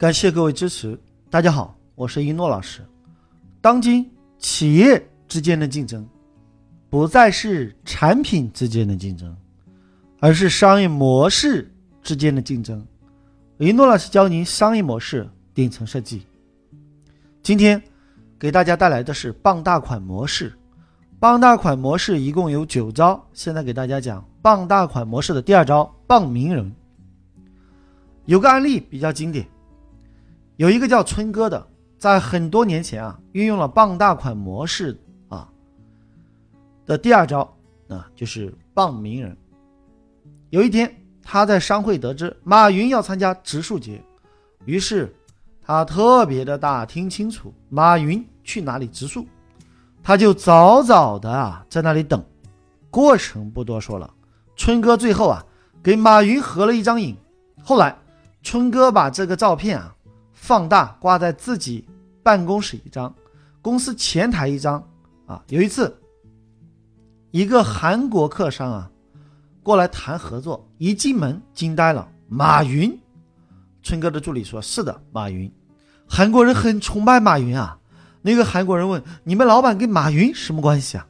感谢各位支持。大家好，我是一诺老师。当今企业之间的竞争，不再是产品之间的竞争，而是商业模式之间的竞争。一诺老师教您商业模式顶层设计。今天给大家带来的是傍大款模式。傍大款模式一共有九招，现在给大家讲傍大款模式的第二招：傍名人。有个案例比较经典。有一个叫春哥的，在很多年前啊，运用了傍大款模式啊的第二招啊，就是傍名人。有一天，他在商会得知马云要参加植树节，于是他特别的打听清楚马云去哪里植树，他就早早的啊在那里等。过程不多说了，春哥最后啊给马云合了一张影。后来，春哥把这个照片啊。放大挂在自己办公室一张，公司前台一张啊。有一次，一个韩国客商啊过来谈合作，一进门惊呆了，马云。春哥的助理说：“是的，马云，韩国人很崇拜马云啊。”那个韩国人问：“你们老板跟马云什么关系啊？”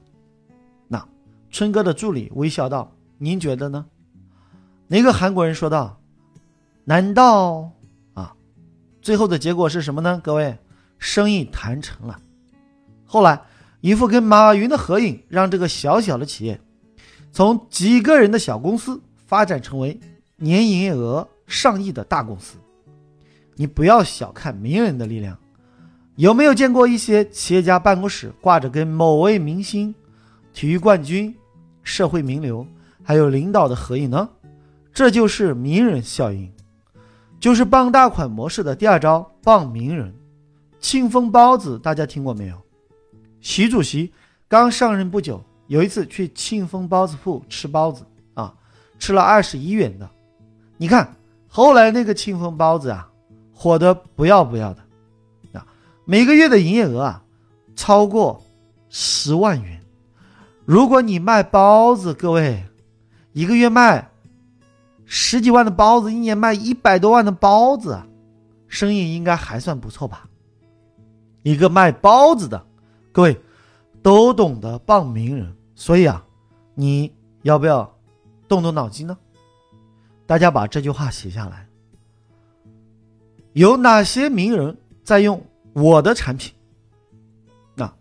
那春哥的助理微笑道：“您觉得呢？”那个韩国人说道：“难道？”最后的结果是什么呢？各位，生意谈成了。后来，一幅跟马云的合影，让这个小小的企业，从几个人的小公司发展成为年营业额上亿的大公司。你不要小看名人的力量。有没有见过一些企业家办公室挂着跟某位明星、体育冠军、社会名流还有领导的合影呢？这就是名人效应。就是傍大款模式的第二招，傍名人。庆丰包子大家听过没有？习主席刚上任不久，有一次去庆丰包子铺吃包子啊，吃了二十一元的。你看后来那个庆丰包子啊，火得不要不要的啊，每个月的营业额啊超过十万元。如果你卖包子，各位一个月卖。十几万的包子，一年卖一百多万的包子，生意应该还算不错吧？一个卖包子的，各位都懂得傍名人，所以啊，你要不要动动脑筋呢？大家把这句话写下来。有哪些名人在用我的产品？那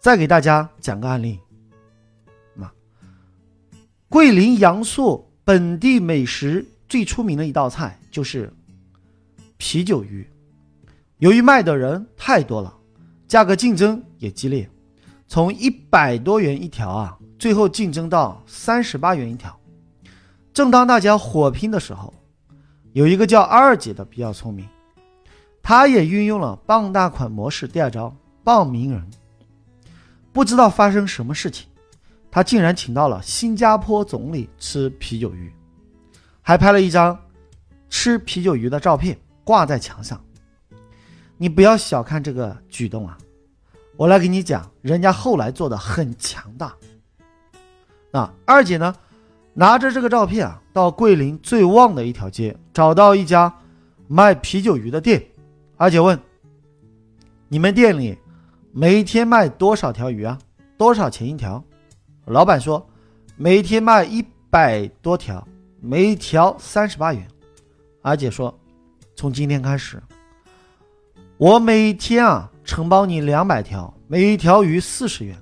再给大家讲个案例。那桂林阳朔。本地美食最出名的一道菜就是啤酒鱼，由于卖的人太多了，价格竞争也激烈，从一百多元一条啊，最后竞争到三十八元一条。正当大家火拼的时候，有一个叫二姐的比较聪明，她也运用了傍大款模式第二招傍名人。不知道发生什么事情。他竟然请到了新加坡总理吃啤酒鱼，还拍了一张吃啤酒鱼的照片挂在墙上。你不要小看这个举动啊！我来给你讲，人家后来做的很强大。那二姐呢，拿着这个照片啊，到桂林最旺的一条街，找到一家卖啤酒鱼的店。二姐问：“你们店里每天卖多少条鱼啊？多少钱一条？”老板说，每天卖一百多条，每条三十八元。阿姐说，从今天开始，我每天啊承包你两百条，每一条鱼四十元。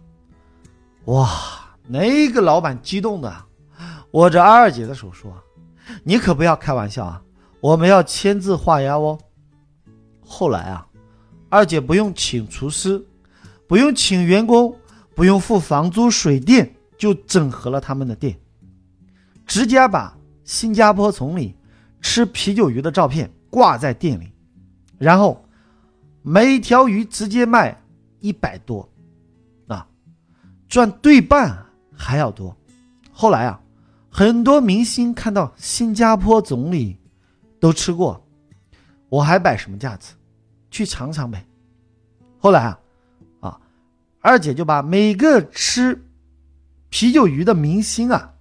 哇，那个老板激动的握着二姐的手说：“你可不要开玩笑啊，我们要签字画押哦。”后来啊，二姐不用请厨师，不用请员工，不用付房租水电。就整合了他们的店，直接把新加坡总理吃啤酒鱼的照片挂在店里，然后每条鱼直接卖一百多，啊，赚对半还要多。后来啊，很多明星看到新加坡总理都吃过，我还摆什么架子？去尝尝呗。后来啊，啊，二姐就把每个吃。啤酒鱼的明星啊，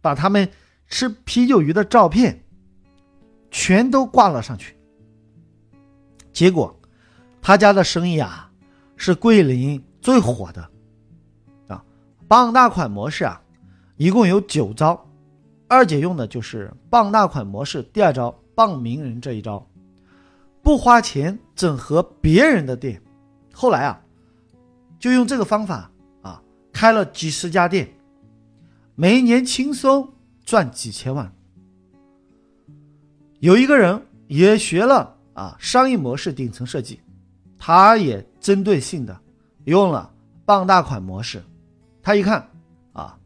把他们吃啤酒鱼的照片全都挂了上去，结果他家的生意啊是桂林最火的啊。傍大款模式啊，一共有九招，二姐用的就是傍大款模式第二招傍名人这一招，不花钱整合别人的店。后来啊，就用这个方法开了几十家店，每一年轻松赚几千万。有一个人也学了啊商业模式顶层设计，他也针对性的用了傍大款模式。他一看啊，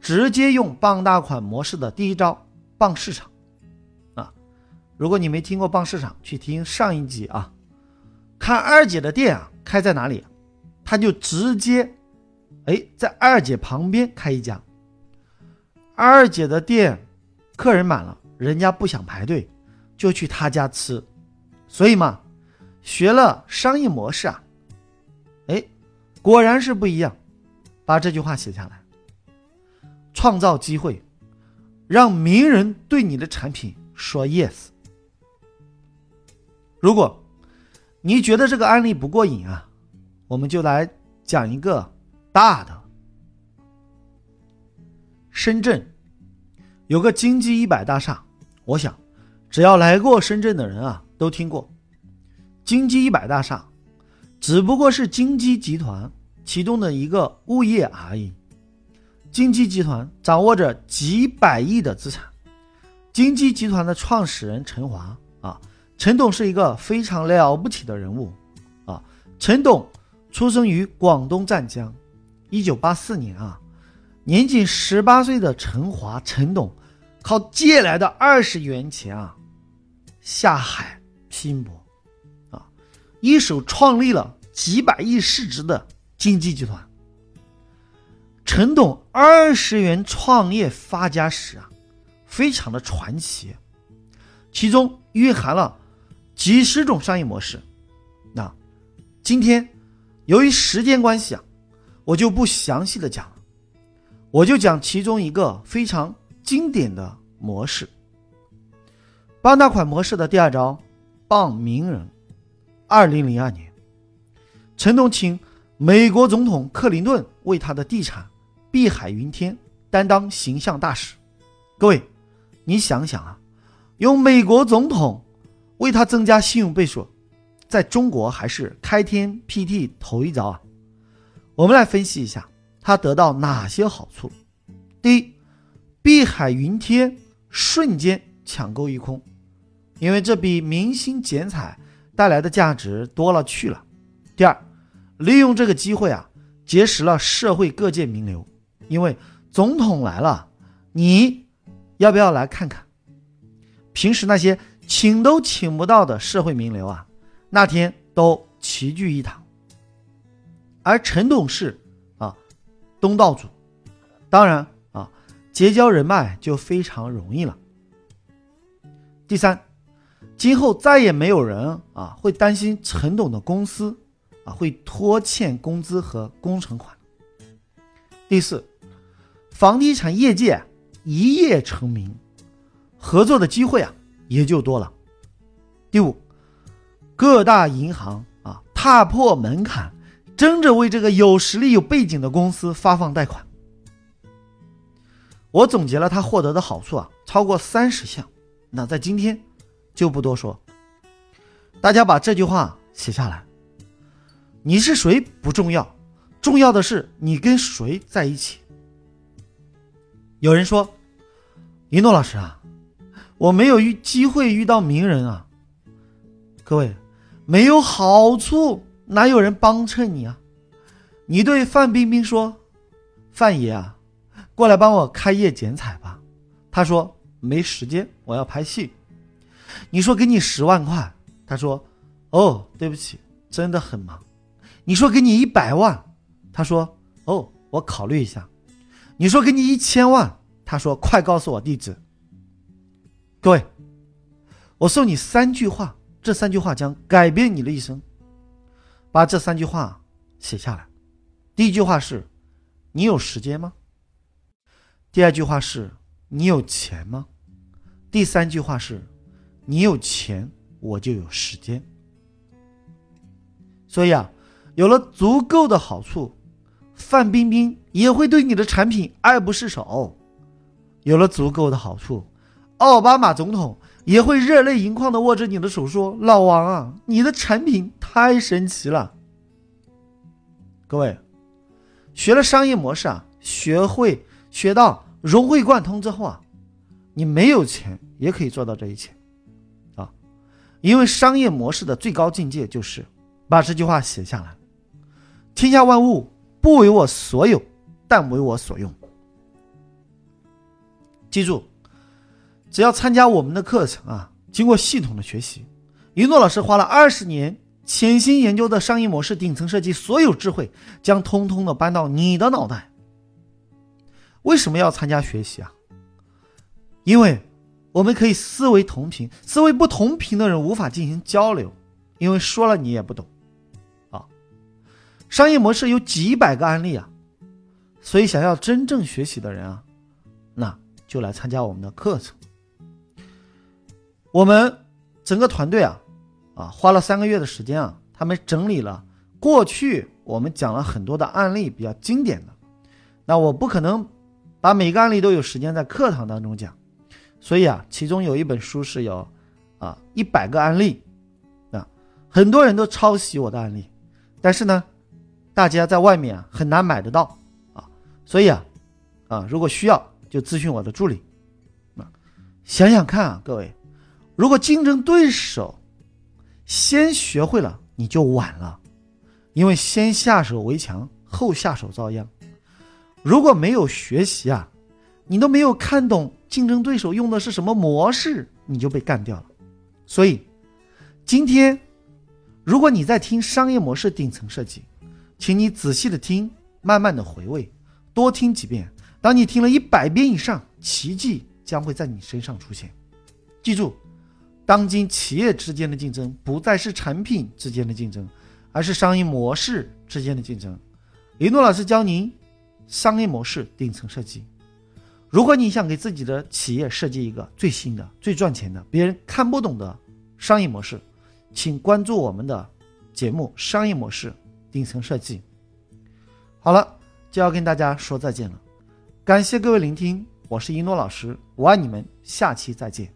直接用傍大款模式的第一招傍市场啊。如果你没听过傍市场，去听上一集啊。看二姐的店啊开在哪里，他就直接哎在二姐旁边开一家。二姐的店客人满了，人家不想排队。就去他家吃，所以嘛，学了商业模式啊，哎，果然是不一样。把这句话写下来，创造机会，让名人对你的产品说 yes。如果你觉得这个案例不过瘾啊，我们就来讲一个大的。深圳有个金鸡一百大厦，我想。只要来过深圳的人啊，都听过金鸡一百大厦，只不过是金鸡集团其中的一个物业而已。金鸡集团掌握着几百亿的资产。金鸡集团的创始人陈华啊，陈董是一个非常了不起的人物啊。陈董出生于广东湛江，一九八四年啊，年仅十八岁的陈华陈董，靠借来的二十元钱啊。下海拼搏，啊，一手创立了几百亿市值的经济集团。陈董二十元创业发家史啊，非常的传奇，其中蕴含了几十种商业模式。那今天由于时间关系啊，我就不详细的讲，我就讲其中一个非常经典的模式。傍大款模式的第二招，傍名人。二零零二年，陈董请美国总统克林顿为他的地产碧海云天担当形象大使。各位，你想想啊，用美国总统为他增加信用倍数，在中国还是开天辟地头一遭啊！我们来分析一下他得到哪些好处。第一，碧海云天瞬间抢购一空。因为这比明星剪彩带来的价值多了去了。第二，利用这个机会啊，结识了社会各界名流。因为总统来了，你要不要来看看？平时那些请都请不到的社会名流啊，那天都齐聚一堂。而陈董事啊，东道主，当然啊，结交人脉就非常容易了。第三。今后再也没有人啊会担心陈董的公司啊会拖欠工资和工程款。第四，房地产业界一夜成名，合作的机会啊也就多了。第五，各大银行啊踏破门槛，争着为这个有实力有背景的公司发放贷款。我总结了他获得的好处啊超过三十项，那在今天。就不多说，大家把这句话写下来。你是谁不重要，重要的是你跟谁在一起。有人说：“一诺老师啊，我没有遇机会遇到名人啊。”各位，没有好处哪有人帮衬你啊？你对范冰冰说：“范爷啊，过来帮我开业剪彩吧。”他说：“没时间，我要拍戏。”你说给你十万块，他说：“哦，对不起，真的很忙。”你说给你一百万，他说：“哦，我考虑一下。”你说给你一千万，他说：“快告诉我地址。”各位，我送你三句话，这三句话将改变你的一生。把这三句话写下来。第一句话是：“你有时间吗？”第二句话是：“你有钱吗？”第三句话是。你有钱，我就有时间。所以啊，有了足够的好处，范冰冰也会对你的产品爱不释手；有了足够的好处，奥巴马总统也会热泪盈眶的握着你的手说：“老王啊，你的产品太神奇了。”各位，学了商业模式啊，学会学到融会贯通之后啊，你没有钱也可以做到这一切，啊，因为商业模式的最高境界就是把这句话写下来：天下万物不为我所有，但为我所用。记住，只要参加我们的课程啊，经过系统的学习，一诺老师花了二十年。潜心研究的商业模式顶层设计，所有智慧将通通的搬到你的脑袋。为什么要参加学习啊？因为我们可以思维同频，思维不同频的人无法进行交流，因为说了你也不懂。啊，商业模式有几百个案例啊，所以想要真正学习的人啊，那就来参加我们的课程。我们整个团队啊。啊，花了三个月的时间啊，他们整理了过去我们讲了很多的案例，比较经典的。那我不可能把每个案例都有时间在课堂当中讲，所以啊，其中有一本书是有啊一百个案例，啊，很多人都抄袭我的案例，但是呢，大家在外面啊很难买得到啊，所以啊啊，如果需要就咨询我的助理。啊，想想看啊，各位，如果竞争对手。先学会了你就晚了，因为先下手为强，后下手遭殃。如果没有学习啊，你都没有看懂竞争对手用的是什么模式，你就被干掉了。所以，今天如果你在听商业模式顶层设计，请你仔细的听，慢慢的回味，多听几遍。当你听了一百遍以上，奇迹将会在你身上出现。记住。当今企业之间的竞争不再是产品之间的竞争，而是商业模式之间的竞争。李诺老师教您商业模式顶层设计。如果你想给自己的企业设计一个最新的、最赚钱的、别人看不懂的商业模式，请关注我们的节目《商业模式顶层设计》。好了，就要跟大家说再见了。感谢各位聆听，我是一诺老师，我爱你们，下期再见。